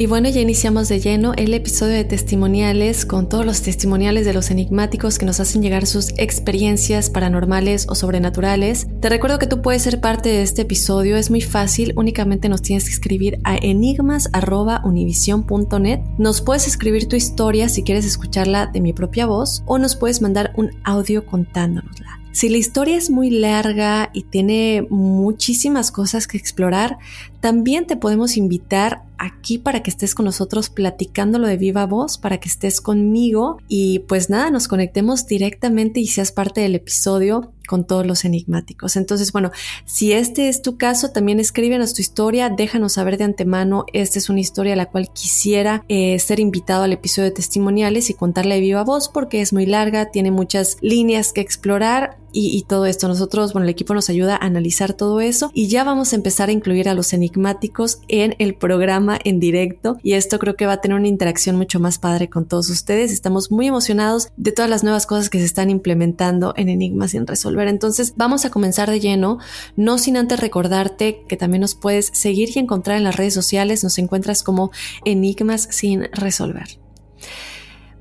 Y bueno, ya iniciamos de lleno el episodio de testimoniales con todos los testimoniales de los enigmáticos que nos hacen llegar sus experiencias paranormales o sobrenaturales. Te recuerdo que tú puedes ser parte de este episodio, es muy fácil, únicamente nos tienes que escribir a enigmas.univision.net. Nos puedes escribir tu historia si quieres escucharla de mi propia voz o nos puedes mandar un audio contándonosla. Si la historia es muy larga y tiene muchísimas cosas que explorar, también te podemos invitar aquí para que estés con nosotros platicándolo de viva voz, para que estés conmigo y pues nada, nos conectemos directamente y seas parte del episodio con todos los enigmáticos. Entonces, bueno, si este es tu caso, también escríbenos tu historia, déjanos saber de antemano, esta es una historia a la cual quisiera eh, ser invitado al episodio de testimoniales y contarle de viva voz porque es muy larga, tiene muchas líneas que explorar y, todo esto. Nosotros, bueno, el equipo nos ayuda a analizar todo eso y ya vamos a empezar a incluir a los enigmáticos en el programa en directo y esto creo que va a tener una interacción mucho más padre con todos ustedes. Estamos muy emocionados de todas las nuevas cosas que se están implementando en Enigmas sin resolver. Entonces vamos a comenzar de lleno, no sin antes recordarte que también nos puedes seguir y encontrar en las redes sociales. Nos encuentras como Enigmas sin resolver.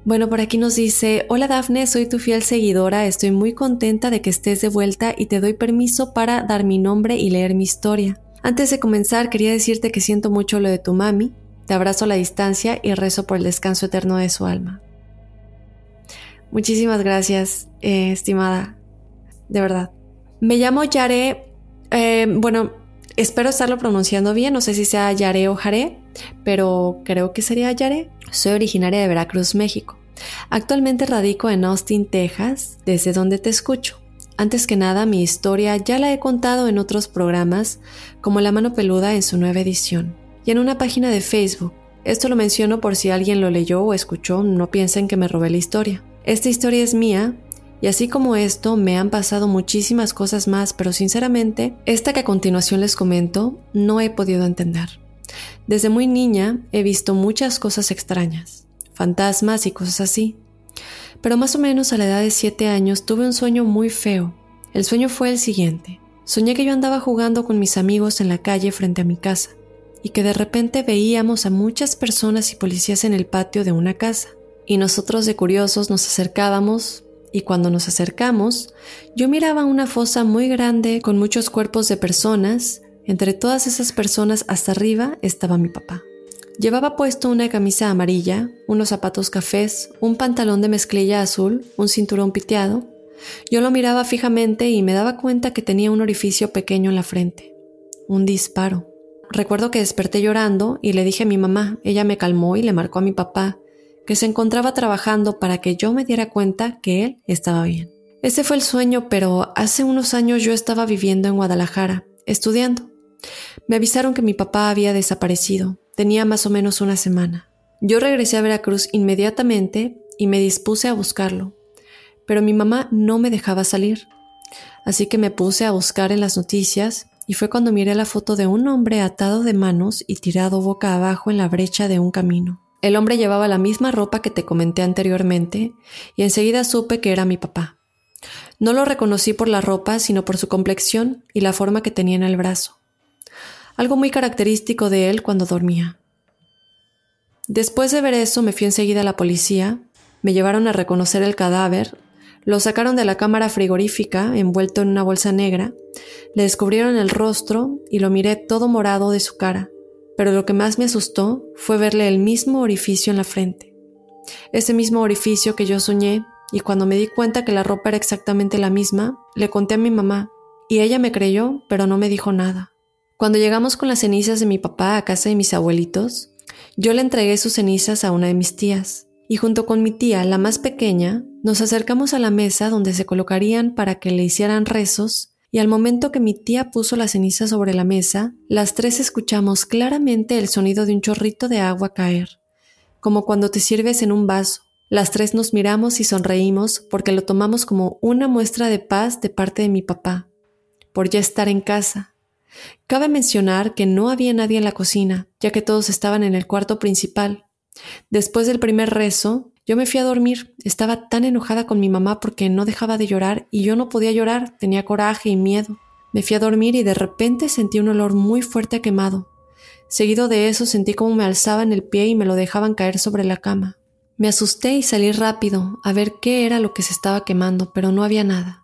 Bueno, por aquí nos dice, hola Dafne, soy tu fiel seguidora, estoy muy contenta de que estés de vuelta y te doy permiso para dar mi nombre y leer mi historia. Antes de comenzar, quería decirte que siento mucho lo de tu mami, te abrazo a la distancia y rezo por el descanso eterno de su alma. Muchísimas gracias, eh, estimada, de verdad. Me llamo Yare, eh, bueno, espero estarlo pronunciando bien, no sé si sea Yare o Jare, pero creo que sería Yare. Soy originaria de Veracruz, México. Actualmente radico en Austin, Texas, desde donde te escucho. Antes que nada, mi historia ya la he contado en otros programas, como La mano peluda en su nueva edición, y en una página de Facebook. Esto lo menciono por si alguien lo leyó o escuchó, no piensen que me robé la historia. Esta historia es mía, y así como esto, me han pasado muchísimas cosas más, pero sinceramente, esta que a continuación les comento, no he podido entender. Desde muy niña he visto muchas cosas extrañas, fantasmas y cosas así. Pero más o menos a la edad de 7 años tuve un sueño muy feo. El sueño fue el siguiente. Soñé que yo andaba jugando con mis amigos en la calle frente a mi casa y que de repente veíamos a muchas personas y policías en el patio de una casa. Y nosotros de curiosos nos acercábamos y cuando nos acercamos yo miraba una fosa muy grande con muchos cuerpos de personas. Entre todas esas personas hasta arriba estaba mi papá. Llevaba puesto una camisa amarilla, unos zapatos cafés, un pantalón de mezclilla azul, un cinturón piteado. Yo lo miraba fijamente y me daba cuenta que tenía un orificio pequeño en la frente. Un disparo. Recuerdo que desperté llorando y le dije a mi mamá. Ella me calmó y le marcó a mi papá, que se encontraba trabajando para que yo me diera cuenta que él estaba bien. Ese fue el sueño, pero hace unos años yo estaba viviendo en Guadalajara, estudiando. Me avisaron que mi papá había desaparecido. Tenía más o menos una semana. Yo regresé a Veracruz inmediatamente y me dispuse a buscarlo, pero mi mamá no me dejaba salir. Así que me puse a buscar en las noticias y fue cuando miré la foto de un hombre atado de manos y tirado boca abajo en la brecha de un camino. El hombre llevaba la misma ropa que te comenté anteriormente y enseguida supe que era mi papá. No lo reconocí por la ropa, sino por su complexión y la forma que tenía en el brazo. Algo muy característico de él cuando dormía. Después de ver eso me fui enseguida a la policía, me llevaron a reconocer el cadáver lo sacaron de la cámara frigorífica, envuelto en una bolsa negra, le descubrieron el rostro y lo miré todo morado de su cara, pero lo que más me asustó fue verle el mismo orificio en la frente. Ese mismo orificio que yo soñé, y cuando me di cuenta que la ropa era exactamente la misma, le conté a mi mamá, y ella me creyó, pero no me dijo nada. Cuando llegamos con las cenizas de mi papá a casa de mis abuelitos, yo le entregué sus cenizas a una de mis tías, y junto con mi tía, la más pequeña, nos acercamos a la mesa donde se colocarían para que le hicieran rezos, y al momento que mi tía puso la ceniza sobre la mesa, las tres escuchamos claramente el sonido de un chorrito de agua caer, como cuando te sirves en un vaso. Las tres nos miramos y sonreímos porque lo tomamos como una muestra de paz de parte de mi papá, por ya estar en casa. Cabe mencionar que no había nadie en la cocina, ya que todos estaban en el cuarto principal, Después del primer rezo, yo me fui a dormir. Estaba tan enojada con mi mamá porque no dejaba de llorar y yo no podía llorar, tenía coraje y miedo. Me fui a dormir y de repente sentí un olor muy fuerte a quemado. Seguido de eso sentí como me alzaban el pie y me lo dejaban caer sobre la cama. Me asusté y salí rápido a ver qué era lo que se estaba quemando, pero no había nada.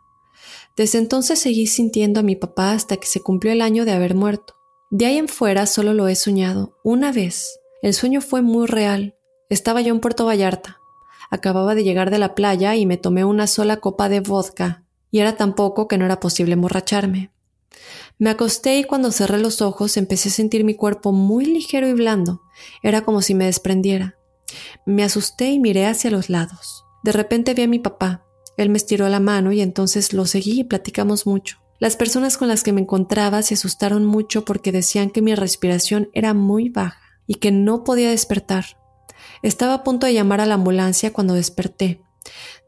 Desde entonces seguí sintiendo a mi papá hasta que se cumplió el año de haber muerto. De ahí en fuera solo lo he soñado una vez, el sueño fue muy real. Estaba yo en Puerto Vallarta. Acababa de llegar de la playa y me tomé una sola copa de vodka, y era tan poco que no era posible emborracharme. Me acosté y cuando cerré los ojos empecé a sentir mi cuerpo muy ligero y blando. Era como si me desprendiera. Me asusté y miré hacia los lados. De repente vi a mi papá. Él me estiró la mano y entonces lo seguí y platicamos mucho. Las personas con las que me encontraba se asustaron mucho porque decían que mi respiración era muy baja y que no podía despertar. Estaba a punto de llamar a la ambulancia cuando desperté.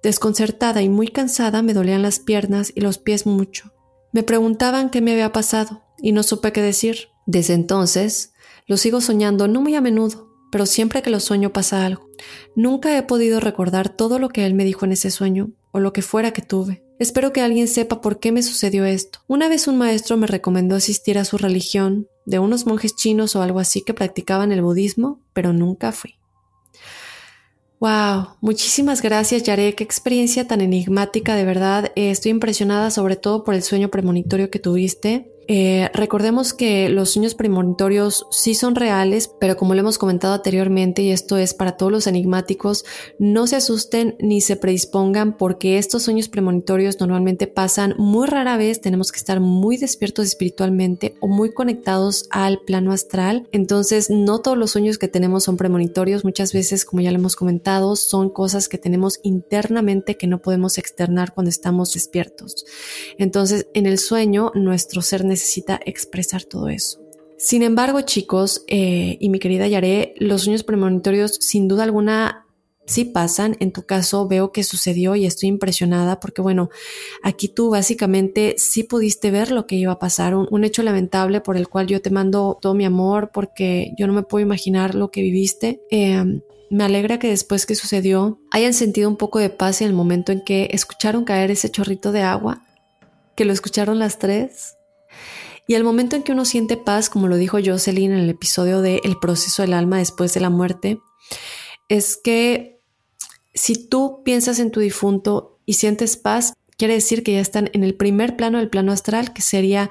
Desconcertada y muy cansada me dolían las piernas y los pies mucho. Me preguntaban qué me había pasado y no supe qué decir. Desde entonces, lo sigo soñando no muy a menudo, pero siempre que lo sueño pasa algo. Nunca he podido recordar todo lo que él me dijo en ese sueño o lo que fuera que tuve. Espero que alguien sepa por qué me sucedió esto. Una vez un maestro me recomendó asistir a su religión, de unos monjes chinos o algo así que practicaban el budismo, pero nunca fui. Wow, muchísimas gracias Yare, qué experiencia tan enigmática, de verdad. Eh, estoy impresionada sobre todo por el sueño premonitorio que tuviste. Eh, recordemos que los sueños premonitorios sí son reales, pero como lo hemos comentado anteriormente, y esto es para todos los enigmáticos, no se asusten ni se predispongan porque estos sueños premonitorios normalmente pasan muy rara vez, tenemos que estar muy despiertos espiritualmente o muy conectados al plano astral, entonces no todos los sueños que tenemos son premonitorios, muchas veces, como ya lo hemos comentado, son cosas que tenemos internamente que no podemos externar cuando estamos despiertos. Entonces, en el sueño, nuestro ser necesita expresar todo eso. Sin embargo, chicos, eh, y mi querida Yaré, los sueños premonitorios sin duda alguna sí pasan. En tu caso veo que sucedió y estoy impresionada porque, bueno, aquí tú básicamente sí pudiste ver lo que iba a pasar, un, hecho lamentable por el cual yo te mando todo mi amor porque yo no me puedo imaginar lo que viviste. Em, me alegra que después que sucedió hayan sentido un poco de paz en el momento en que escucharon caer ese chorrito de agua, que lo escucharon las tres y el momento en que uno siente paz, como lo dijo Jocelyn en el episodio de El proceso del alma después de la muerte, es que si tú piensas en tu difunto y sientes paz, Quiere decir que ya están en el primer plano del plano astral, que sería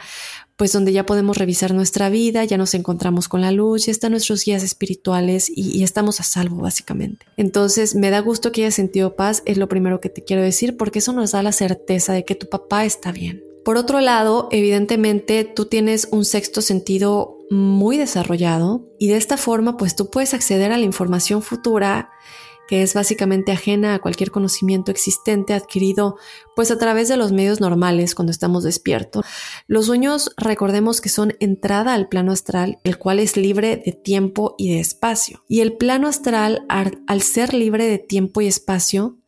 pues donde ya podemos revisar nuestra vida, ya nos encontramos con la luz, ya están nuestros guías espirituales y, estamos a salvo básicamente. Entonces me da gusto que hayas sentido paz, es lo primero que te quiero decir, porque eso nos da la certeza de que tu papá está bien. Por otro lado, evidentemente tú tienes un sexto sentido muy desarrollado y de esta forma pues tú puedes acceder a la información futura que es básicamente ajena a cualquier conocimiento existente adquirido pues a través de los medios normales cuando estamos despiertos. Los sueños recordemos que son entrada al plano astral, el cual es libre de tiempo y de espacio. Y el plano astral, al ser libre de tiempo y espacio,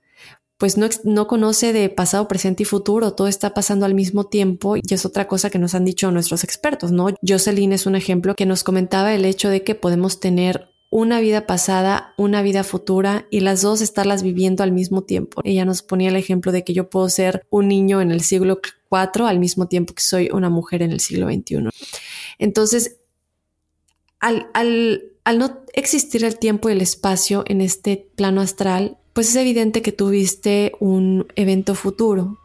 pues no, no, conoce de pasado, presente y futuro, todo está pasando al mismo tiempo y es otra cosa que nos han dicho nuestros expertos, ¿no? Jocelyn es un ejemplo que nos comentaba el hecho de que podemos tener una vida pasada, una vida futura y las dos estarlas viviendo al mismo tiempo. Ella nos ponía el ejemplo de que yo puedo ser un niño en el siglo IV al mismo tiempo que soy una mujer en el siglo XXI. Entonces, al, al, al no existir el tiempo y el espacio en este plano astral, pues es evidente que tuviste un evento futuro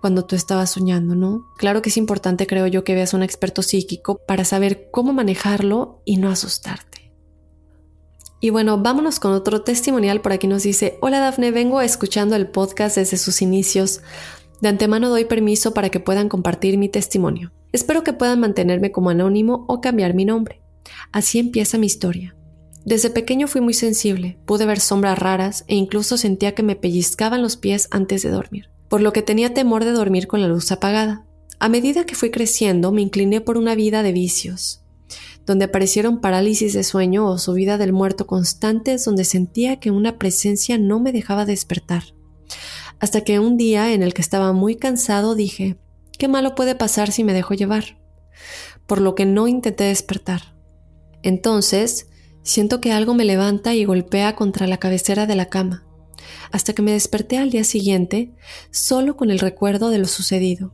cuando tú estabas soñando, ¿no? Claro que es importante, creo yo, que veas un experto psíquico para saber cómo manejarlo y no asustarte. Y bueno, vámonos con otro testimonial. Por aquí nos dice, hola Dafne, vengo escuchando el podcast desde sus inicios. De antemano doy permiso para que puedan compartir mi testimonio. Espero que puedan mantenerme como anónimo o cambiar mi nombre. Así empieza mi historia. Desde pequeño fui muy sensible, pude ver sombras raras e incluso sentía que me pellizcaban los pies antes de dormir, por lo que tenía temor de dormir con la luz apagada. A medida que fui creciendo me incliné por una vida de vicios, donde aparecieron parálisis de sueño o subida del muerto constantes donde sentía que una presencia no me dejaba despertar. Hasta que un día en el que estaba muy cansado dije, ¿qué malo puede pasar si me dejo llevar? Por lo que no intenté despertar. Entonces, siento que algo me levanta y golpea contra la cabecera de la cama, hasta que me desperté al día siguiente solo con el recuerdo de lo sucedido.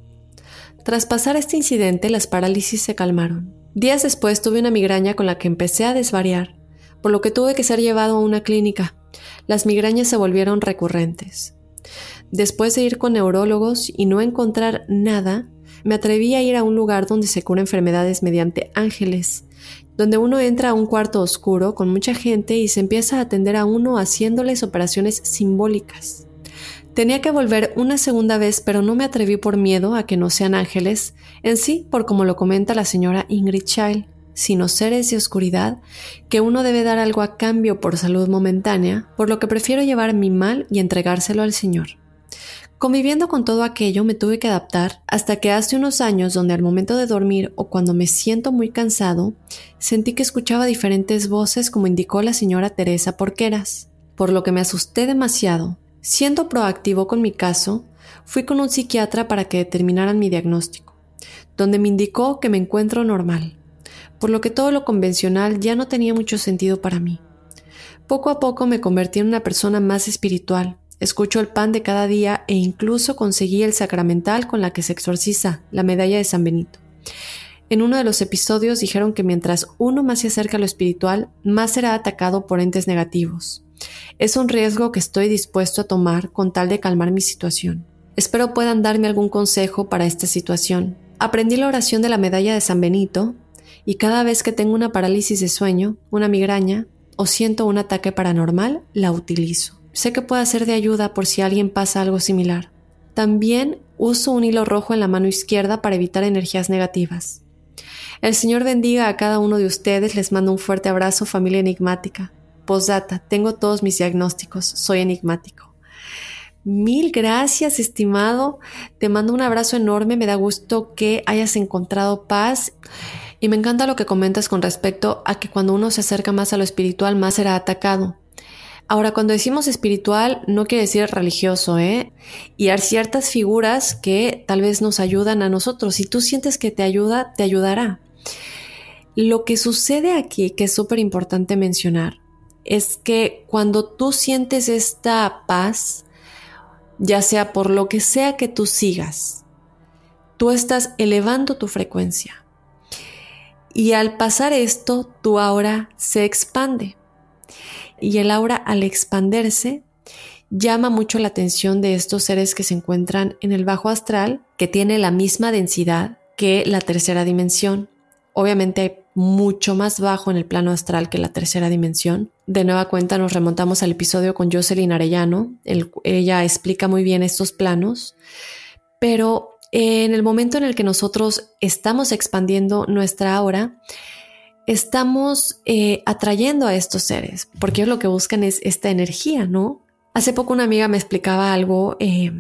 Tras pasar este incidente, las parálisis se calmaron. Días después tuve una migraña con la que empecé a desvariar, por lo que tuve que ser llevado a una clínica. Las migrañas se volvieron recurrentes. Después de ir con neurólogos y no encontrar nada, me atreví a ir a un lugar donde se cura enfermedades mediante ángeles, donde uno entra a un cuarto oscuro con mucha gente y se empieza a atender a uno haciéndoles operaciones simbólicas. Tenía que volver una segunda vez, pero no me atreví por miedo a que no sean ángeles, en sí por como lo comenta la señora Ingrid Child, sino seres de oscuridad, que uno debe dar algo a cambio por salud momentánea, por lo que prefiero llevar mi mal y entregárselo al Señor. Conviviendo con todo aquello me tuve que adaptar hasta que hace unos años donde al momento de dormir o cuando me siento muy cansado, sentí que escuchaba diferentes voces como indicó la señora Teresa Porqueras, por lo que me asusté demasiado Siendo proactivo con mi caso, fui con un psiquiatra para que determinaran mi diagnóstico, donde me indicó que me encuentro normal, por lo que todo lo convencional ya no tenía mucho sentido para mí. Poco a poco me convertí en una persona más espiritual, escucho el pan de cada día e incluso conseguí el sacramental con la que se exorciza, la medalla de San Benito. En uno de los episodios dijeron que mientras uno más se acerca a lo espiritual, más será atacado por entes negativos. Es un riesgo que estoy dispuesto a tomar con tal de calmar mi situación. Espero puedan darme algún consejo para esta situación. Aprendí la oración de la medalla de San Benito y cada vez que tengo una parálisis de sueño, una migraña o siento un ataque paranormal, la utilizo. Sé que puede ser de ayuda por si alguien pasa algo similar. También uso un hilo rojo en la mano izquierda para evitar energías negativas. El Señor bendiga a cada uno de ustedes, les mando un fuerte abrazo familia enigmática. Postdata, tengo todos mis diagnósticos, soy enigmático. Mil gracias, estimado. Te mando un abrazo enorme. Me da gusto que hayas encontrado paz. Y me encanta lo que comentas con respecto a que cuando uno se acerca más a lo espiritual, más será atacado. Ahora, cuando decimos espiritual, no quiere decir religioso, ¿eh? Y hay ciertas figuras que tal vez nos ayudan a nosotros. Si tú sientes que te ayuda, te ayudará. Lo que sucede aquí, que es súper importante mencionar, es que cuando tú sientes esta paz, ya sea por lo que sea que tú sigas, tú estás elevando tu frecuencia. Y al pasar esto, tu aura se expande. Y el aura al expanderse llama mucho la atención de estos seres que se encuentran en el bajo astral, que tiene la misma densidad que la tercera dimensión. Obviamente hay mucho más bajo en el plano astral que la tercera dimensión. De nueva cuenta nos remontamos al episodio con Jocelyn Arellano. ella explica muy bien estos planos, pero en el momento en el que nosotros estamos expandiendo nuestra aura, estamos eh, atrayendo a estos seres, porque lo que buscan es esta energía, ¿no? Hace poco una amiga me explicaba algo eh,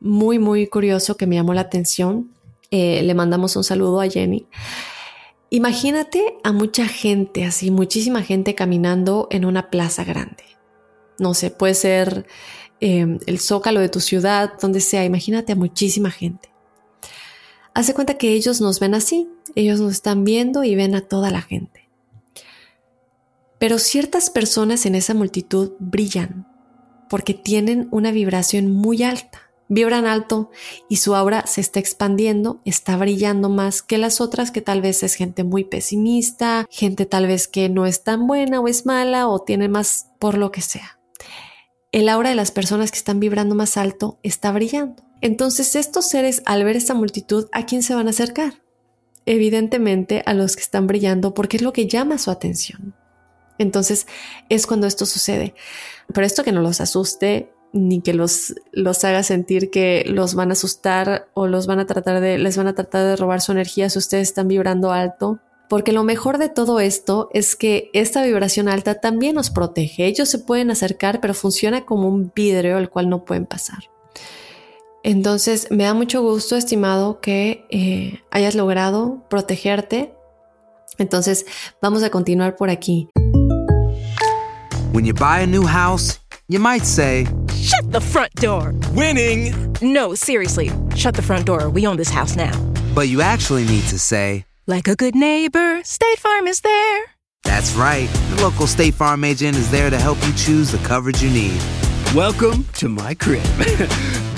muy, muy curioso que me llamó la atención. Eh, le mandamos un saludo a Jenny. Imagínate a mucha gente, así, muchísima gente caminando en una plaza grande. No sé, puede ser el zócalo de tu ciudad, donde sea. Imagínate a muchísima gente. Hace cuenta que ellos nos ven así. Ellos nos están viendo y ven a toda la gente. Pero ciertas personas en esa multitud brillan porque tienen una vibración muy alta vibran alto y su aura se está expandiendo, está brillando más que las otras que tal vez es gente muy pesimista, gente tal vez que no es tan buena o es mala o tiene más por lo que sea. El aura de las personas que están vibrando más alto está brillando. Entonces estos seres al ver esta multitud, ¿a quién se van a acercar? Evidentemente a los que están brillando porque es lo que llama su atención. Entonces es cuando esto sucede. Pero esto que no los asuste, ni que los, los haga sentir que los van a asustar o los van a tratar de, les van a tratar de robar su energía si ustedes están vibrando alto. Porque lo mejor de todo esto es que esta vibración alta también nos protege. Ellos se pueden acercar, pero funciona como un vidrio al cual no pueden pasar. Entonces, me da mucho gusto, estimado, que eh, hayas logrado protegerte. Entonces, vamos a continuar por aquí. When you buy a new house, you might say, Shut the front door. Winning. No, seriously. Shut the front door. We own this house now. But you actually need to say, like a good neighbor, State Farm is there. That's right. The local State Farm agent is there to help you choose the coverage you need. Welcome to my crib.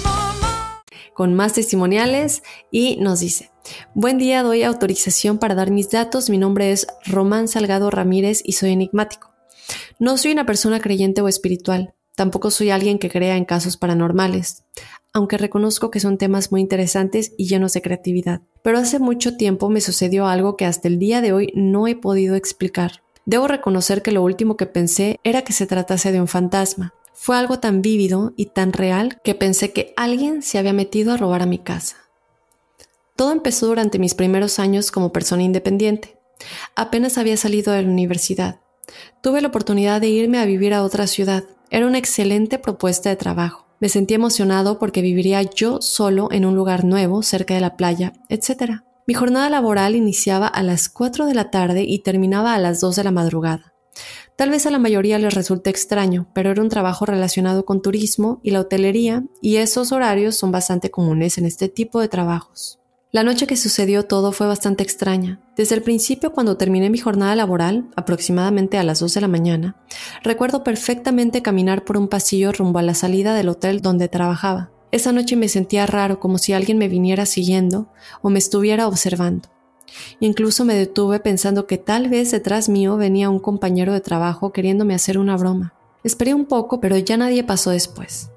con más testimoniales y nos dice, buen día, doy autorización para dar mis datos, mi nombre es Román Salgado Ramírez y soy enigmático. No soy una persona creyente o espiritual, tampoco soy alguien que crea en casos paranormales, aunque reconozco que son temas muy interesantes y llenos de creatividad. Pero hace mucho tiempo me sucedió algo que hasta el día de hoy no he podido explicar. Debo reconocer que lo último que pensé era que se tratase de un fantasma. Fue algo tan vívido y tan real que pensé que alguien se había metido a robar a mi casa. Todo empezó durante mis primeros años como persona independiente. Apenas había salido de la universidad. Tuve la oportunidad de irme a vivir a otra ciudad. Era una excelente propuesta de trabajo. Me sentí emocionado porque viviría yo solo en un lugar nuevo, cerca de la playa, etc. Mi jornada laboral iniciaba a las 4 de la tarde y terminaba a las 2 de la madrugada. Tal vez a la mayoría les resulte extraño, pero era un trabajo relacionado con turismo y la hotelería, y esos horarios son bastante comunes en este tipo de trabajos. La noche que sucedió todo fue bastante extraña. Desde el principio, cuando terminé mi jornada laboral, aproximadamente a las 2 de la mañana, recuerdo perfectamente caminar por un pasillo rumbo a la salida del hotel donde trabajaba. Esa noche me sentía raro, como si alguien me viniera siguiendo o me estuviera observando. Incluso me detuve pensando que tal vez detrás mío venía un compañero de trabajo queriéndome hacer una broma. Esperé un poco, pero ya nadie pasó después.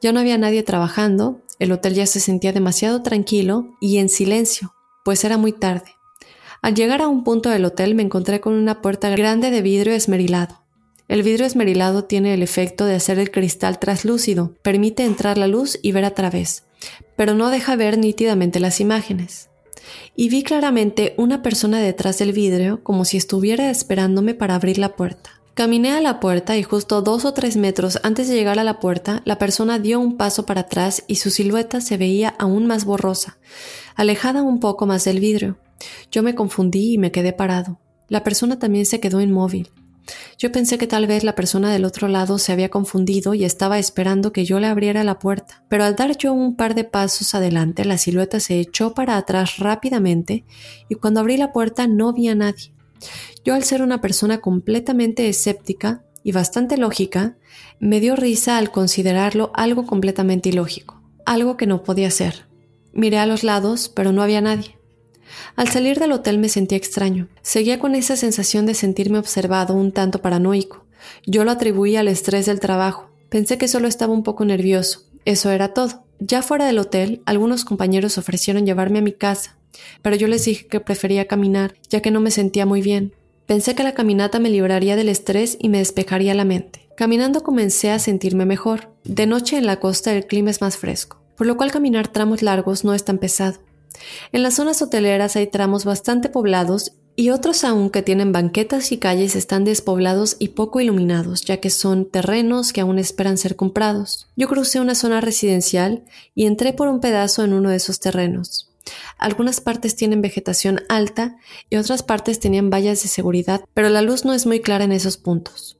Ya no había nadie trabajando, el hotel ya se sentía demasiado tranquilo y en silencio, pues era muy tarde. Al llegar a un punto del hotel me encontré con una puerta grande de vidrio esmerilado. El vidrio esmerilado tiene el efecto de hacer el cristal traslúcido, permite entrar la luz y ver a través, pero no deja ver nítidamente las imágenes. Y vi claramente una persona detrás del vidrio como si estuviera esperándome para abrir la puerta. Caminé a la puerta y justo dos o tres metros antes de llegar a la puerta, la persona dio un paso para atrás y su silueta se veía aún más borrosa, alejada un poco más del vidrio. Yo me confundí y me quedé parado. La persona también se quedó inmóvil. Yo pensé que tal vez la persona del otro lado se había confundido y estaba esperando que yo le abriera la puerta, pero al dar yo un par de pasos adelante, la silueta se echó para atrás rápidamente y cuando abrí la puerta no vi a nadie. Yo al ser una persona completamente escéptica y bastante lógica, me dio risa al considerarlo algo completamente ilógico, algo que no podía ser. Miré a los lados, pero no había nadie. Al salir del hotel me sentí extraño. Seguía con esa sensación de sentirme observado, un tanto paranoico. Yo lo atribuía al estrés del trabajo. Pensé que solo estaba un poco nervioso. Eso era todo. Ya fuera del hotel, algunos compañeros ofrecieron llevarme a mi casa, pero yo les dije que prefería caminar, ya que no me sentía muy bien. Pensé que la caminata me libraría del estrés y me despejaría la mente. Caminando comencé a sentirme mejor. De noche en la costa el clima es más fresco, por lo cual caminar tramos largos no es tan pesado. En las zonas hoteleras hay tramos bastante poblados y otros aún que tienen banquetas y calles están despoblados y poco iluminados, ya que son terrenos que aún esperan ser comprados. Yo crucé una zona residencial y entré por un pedazo en uno de esos terrenos. Algunas partes tienen vegetación alta y otras partes tenían vallas de seguridad, pero la luz no es muy clara en esos puntos.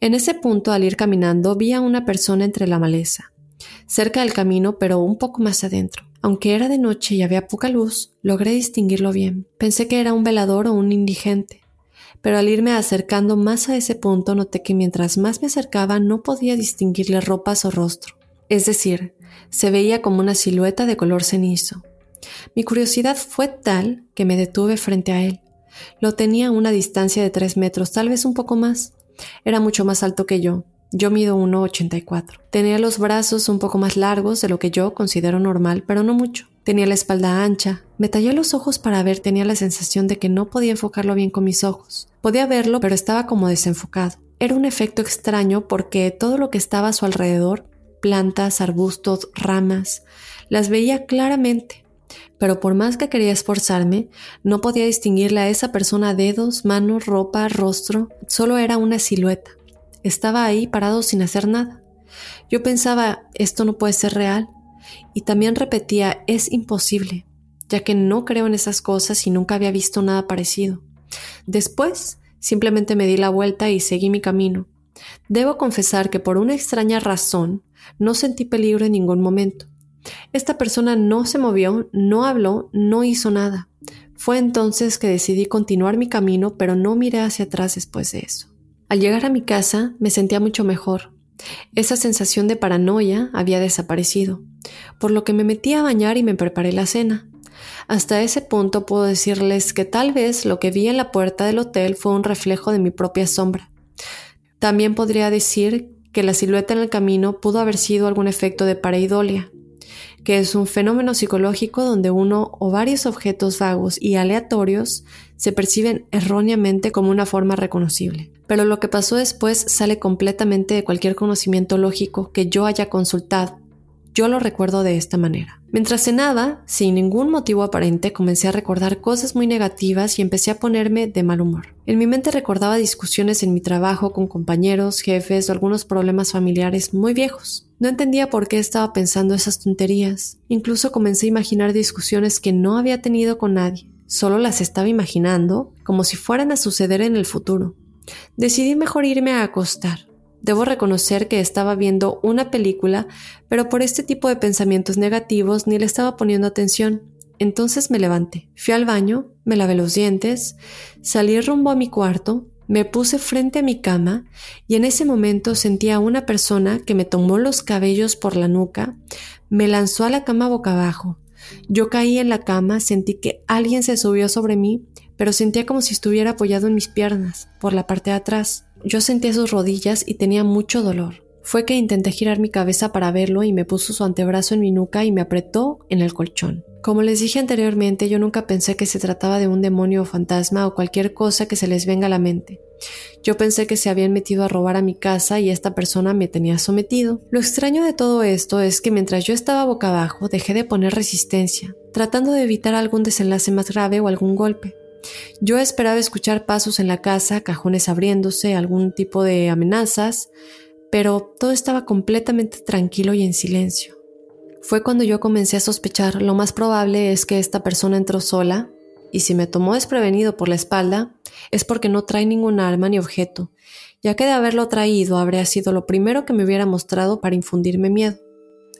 En ese punto, al ir caminando, vi a una persona entre la maleza, cerca del camino, pero un poco más adentro. Aunque era de noche y había poca luz, logré distinguirlo bien. Pensé que era un velador o un indigente, pero al irme acercando más a ese punto noté que mientras más me acercaba no podía distinguirle ropas o rostro. Es decir, se veía como una silueta de color cenizo. Mi curiosidad fue tal que me detuve frente a él. Lo tenía a una distancia de tres metros, tal vez un poco más. Era mucho más alto que yo, yo mido 1,84. Tenía los brazos un poco más largos de lo que yo considero normal, pero no mucho. Tenía la espalda ancha. Me tallé los ojos para ver, tenía la sensación de que no podía enfocarlo bien con mis ojos. Podía verlo, pero estaba como desenfocado. Era un efecto extraño porque todo lo que estaba a su alrededor, plantas, arbustos, ramas, las veía claramente. Pero por más que quería esforzarme, no podía distinguirle a esa persona dedos, manos, ropa, rostro, solo era una silueta. Estaba ahí parado sin hacer nada. Yo pensaba, esto no puede ser real. Y también repetía, es imposible, ya que no creo en esas cosas y nunca había visto nada parecido. Después, simplemente me di la vuelta y seguí mi camino. Debo confesar que por una extraña razón no sentí peligro en ningún momento. Esta persona no se movió, no habló, no hizo nada. Fue entonces que decidí continuar mi camino, pero no miré hacia atrás después de eso. Al llegar a mi casa me sentía mucho mejor. Esa sensación de paranoia había desaparecido, por lo que me metí a bañar y me preparé la cena. Hasta ese punto puedo decirles que tal vez lo que vi en la puerta del hotel fue un reflejo de mi propia sombra. También podría decir que la silueta en el camino pudo haber sido algún efecto de pareidolia, que es un fenómeno psicológico donde uno o varios objetos vagos y aleatorios se perciben erróneamente como una forma reconocible pero lo que pasó después sale completamente de cualquier conocimiento lógico que yo haya consultado. Yo lo recuerdo de esta manera. Mientras cenaba, sin ningún motivo aparente, comencé a recordar cosas muy negativas y empecé a ponerme de mal humor. En mi mente recordaba discusiones en mi trabajo con compañeros, jefes o algunos problemas familiares muy viejos. No entendía por qué estaba pensando esas tonterías. Incluso comencé a imaginar discusiones que no había tenido con nadie. Solo las estaba imaginando como si fueran a suceder en el futuro. Decidí mejor irme a acostar. Debo reconocer que estaba viendo una película, pero por este tipo de pensamientos negativos ni le estaba poniendo atención. Entonces me levanté, fui al baño, me lavé los dientes, salí rumbo a mi cuarto, Me puse frente a mi cama y en ese momento sentí a una persona que me tomó los cabellos por la nuca, me lanzó a la cama boca abajo. Yo caí en la cama, sentí que alguien se subió sobre mí, pero sentía como si estuviera apoyado en mis piernas, por la parte de atrás. Yo sentía sus rodillas y tenía mucho dolor. Fue que intenté girar mi cabeza para verlo y me puso su antebrazo en mi nuca y me apretó en el colchón. Como les dije anteriormente, yo nunca pensé que se trataba de un demonio o fantasma o cualquier cosa que se les venga a la mente. Yo pensé que se habían metido a robar a mi casa y esta persona me tenía sometido. Lo extraño de todo esto es que mientras yo estaba boca abajo dejé de poner resistencia, tratando de evitar algún desenlace más grave o algún golpe. Yo esperaba escuchar pasos en la casa, cajones abriéndose, algún tipo de amenazas, pero todo estaba completamente tranquilo y en silencio. Fue cuando yo comencé a sospechar, lo más probable es que esta persona entró sola, y si me tomó desprevenido por la espalda, es porque no trae ningún arma ni objeto, ya que de haberlo traído habría sido lo primero que me hubiera mostrado para infundirme miedo.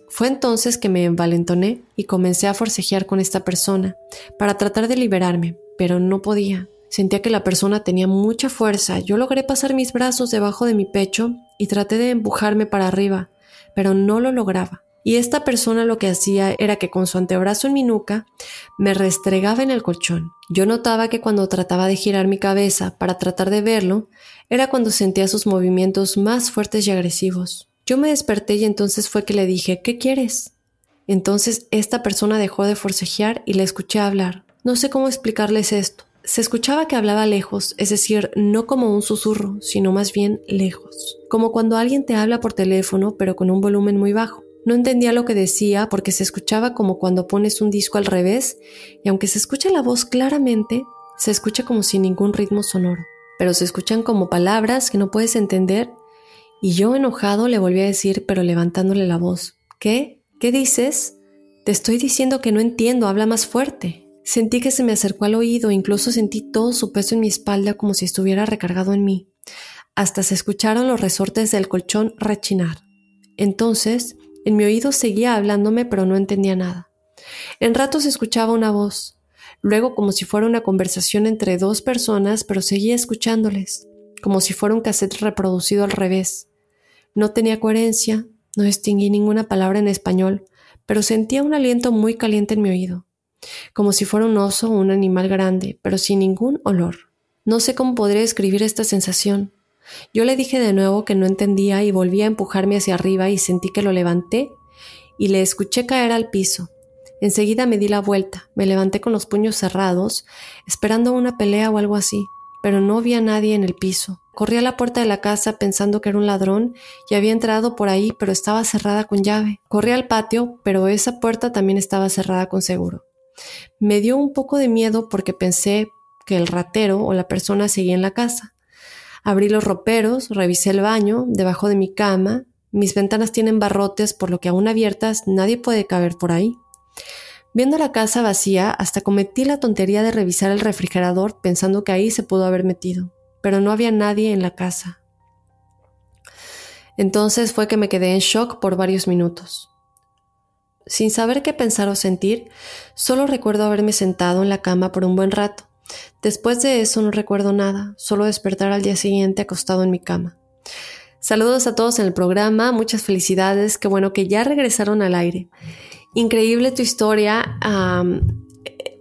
Fue entonces que me envalentoné y comencé a forcejear con esta persona, para tratar de liberarme, pero no podía. Sentía que la persona tenía mucha fuerza. Yo logré pasar mis brazos debajo de mi pecho y traté de empujarme para arriba, pero no lo lograba. Y esta persona lo que hacía era que con su antebrazo en mi nuca me restregaba en el colchón. Yo notaba que cuando trataba de girar mi cabeza para tratar de verlo, era cuando sentía sus movimientos más fuertes y agresivos. Yo me desperté y entonces fue que le dije, ¿qué quieres? Entonces esta persona dejó de forcejear y le escuché hablar. No sé cómo explicarles esto. Se escuchaba que hablaba lejos, es decir, no como un susurro, sino más bien lejos, como cuando alguien te habla por teléfono pero con un volumen muy bajo. No entendía lo que decía porque se escuchaba como cuando pones un disco al revés y aunque se escucha la voz claramente, se escucha como sin ningún ritmo sonoro, pero se escuchan como palabras que no puedes entender y yo enojado le volví a decir pero levantándole la voz, ¿qué? ¿Qué dices? Te estoy diciendo que no entiendo, habla más fuerte. Sentí que se me acercó al oído, incluso sentí todo su peso en mi espalda como si estuviera recargado en mí. Hasta se escucharon los resortes del colchón rechinar. Entonces en mi oído seguía hablándome, pero no entendía nada. En ratos escuchaba una voz, luego como si fuera una conversación entre dos personas, pero seguía escuchándoles, como si fuera un cassette reproducido al revés. No tenía coherencia, no distinguí ninguna palabra en español, pero sentía un aliento muy caliente en mi oído, como si fuera un oso o un animal grande, pero sin ningún olor. No sé cómo podría describir esta sensación. Yo le dije de nuevo que no entendía y volví a empujarme hacia arriba y sentí que lo levanté y le escuché caer al piso. Enseguida me di la vuelta, me levanté con los puños cerrados, esperando una pelea o algo así, pero no vi a nadie en el piso. Corrí a la puerta de la casa pensando que era un ladrón y había entrado por ahí, pero estaba cerrada con llave. Corrí al patio, pero esa puerta también estaba cerrada con seguro. Me dio un poco de miedo porque pensé que el ratero o la persona seguía en la casa. Abrí los roperos, revisé el baño, debajo de mi cama. Mis ventanas tienen barrotes, por lo que aún abiertas nadie puede caber por ahí. Viendo la casa vacía, hasta cometí la tontería de revisar el refrigerador pensando que ahí se pudo haber metido, pero no había nadie en la casa. Entonces fue que me quedé en shock por varios minutos. Sin saber qué pensar o sentir, solo recuerdo haberme sentado en la cama por un buen rato, Después de eso no recuerdo nada, solo despertar al día siguiente acostado en mi cama. Saludos a todos en el programa, muchas felicidades, qué bueno que ya regresaron al aire. Increíble tu historia.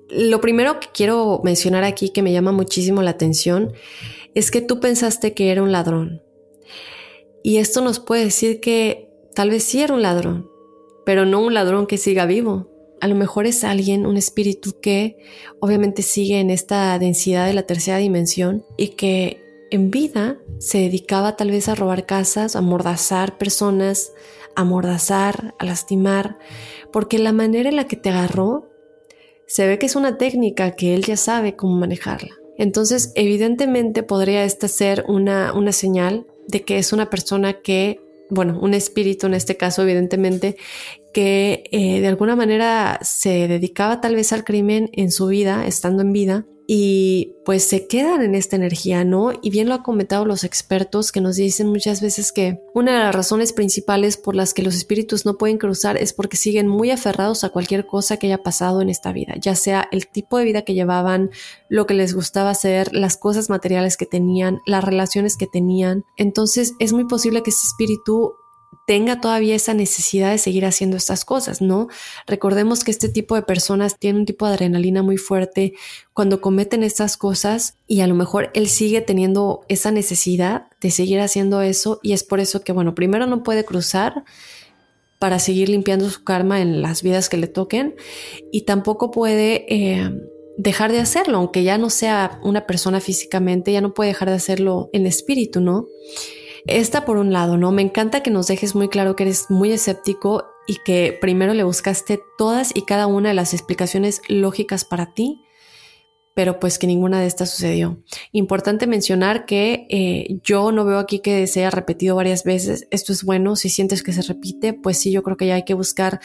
lo primero que quiero mencionar aquí que me llama muchísimo la atención es que tú pensaste que era un ladrón. Y esto nos puede decir que tal vez sí era un ladrón, pero no un ladrón que siga vivo, a lo mejor es alguien, un espíritu que obviamente sigue en esta densidad de la tercera dimensión y que en vida se dedicaba tal vez a robar casas, a mordazar personas, a mordazar, a lastimar, porque la manera en la que te agarró se ve que es una técnica que él ya sabe cómo manejarla. Entonces, evidentemente podría esta ser una, una señal de que es una persona que bueno, un espíritu en este caso, evidentemente, que eh, de alguna manera se dedicaba tal vez al crimen en su vida, estando en vida, y pues se quedan en esta energía, ¿no? Y bien lo han comentado los expertos que nos dicen muchas veces que una de las razones principales por las que los espíritus no pueden cruzar es porque siguen muy aferrados a cualquier cosa que haya pasado en esta vida, ya sea el tipo de vida que llevaban, lo que les gustaba hacer, las cosas materiales que tenían, las relaciones que tenían. Entonces es muy posible que ese espíritu tenga todavía esa necesidad de seguir haciendo estas cosas, ¿no? Recordemos que este tipo de personas tienen un tipo de adrenalina muy fuerte cuando cometen estas cosas y a lo mejor él sigue teniendo esa necesidad de seguir haciendo eso y es por eso que, bueno, primero no puede cruzar para seguir limpiando su karma en las vidas que le toquen y tampoco puede... Eh, dejar de hacerlo, aunque ya no sea una persona físicamente, ya no puede dejar de hacerlo en espíritu, ¿no? Esta por un lado, ¿no? Me encanta que nos dejes muy claro que eres muy escéptico y que primero le buscaste todas y cada una de las explicaciones lógicas para ti, pero pues que ninguna de estas sucedió. Importante mencionar que eh, yo no veo aquí que se haya repetido varias veces. Esto es bueno, si sientes que se repite, pues sí, yo creo que ya hay que buscar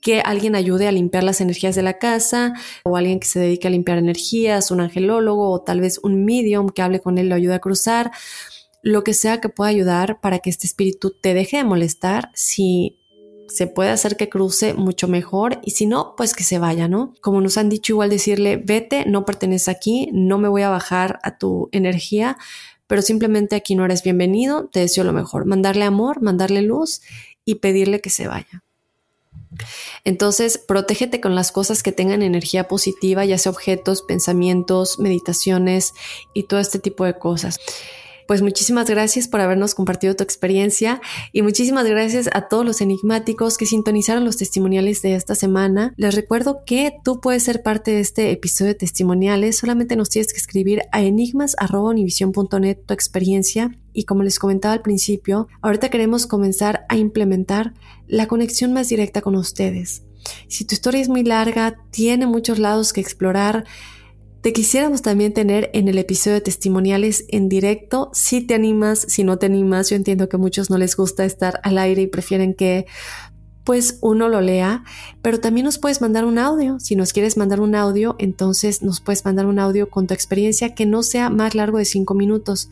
que alguien ayude a limpiar las energías de la casa o alguien que se dedique a limpiar energías, un angelólogo o tal vez un medium que hable con él lo ayude a cruzar lo que sea que pueda ayudar para que este espíritu te deje de molestar. Si se puede hacer que cruce mucho mejor y si no, pues que se vaya, ¿no? Como nos han dicho igual decirle, vete, no pertenece aquí, no me voy a bajar a tu energía, pero simplemente aquí no eres bienvenido, te deseo lo mejor, mandarle amor, mandarle luz y pedirle que se vaya. Entonces, protégete con las cosas que tengan energía positiva, ya sea objetos, pensamientos, meditaciones y todo este tipo de cosas. Pues muchísimas gracias por habernos compartido tu experiencia y muchísimas gracias a todos los enigmáticos que sintonizaron los testimoniales de esta semana. Les recuerdo que tú puedes ser parte de este episodio de testimoniales, solamente nos tienes que escribir a enigmas.univision.net tu experiencia y como les comentaba al principio, ahorita queremos comenzar a implementar la conexión más directa con ustedes. Si tu historia es muy larga, tiene muchos lados que explorar, te quisiéramos también tener en el episodio de testimoniales en directo. Si te animas, si no te animas, yo entiendo que a muchos no les gusta estar al aire y prefieren que pues uno lo lea, pero también nos puedes mandar un audio. Si nos quieres mandar un audio, entonces nos puedes mandar un audio con tu experiencia que no sea más largo de cinco minutos.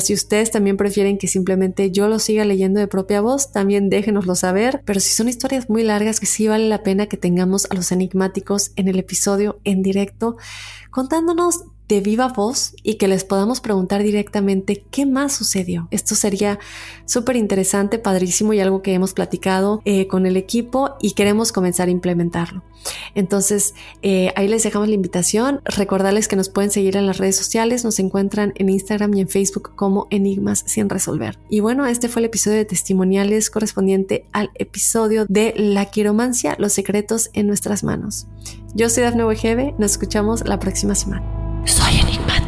Si ustedes también prefieren que simplemente yo lo siga leyendo de propia voz, también déjenoslo saber. Pero si son historias muy largas que sí vale la pena que tengamos a los enigmáticos en el episodio en directo, contándonos de viva voz y que les podamos preguntar directamente qué más sucedió. Esto sería súper interesante, padrísimo y algo que hemos platicado eh, con el equipo y queremos comenzar a implementarlo. Entonces, eh, ahí les dejamos la invitación. Recordarles que nos pueden seguir en las redes sociales, nos encuentran en Instagram y en Facebook como Enigmas sin resolver. Y bueno, este fue el episodio de testimoniales correspondiente al episodio de La quiromancia, los secretos en nuestras manos. Yo soy Dafne Wegebe, nos escuchamos la próxima semana. Soy enigmático.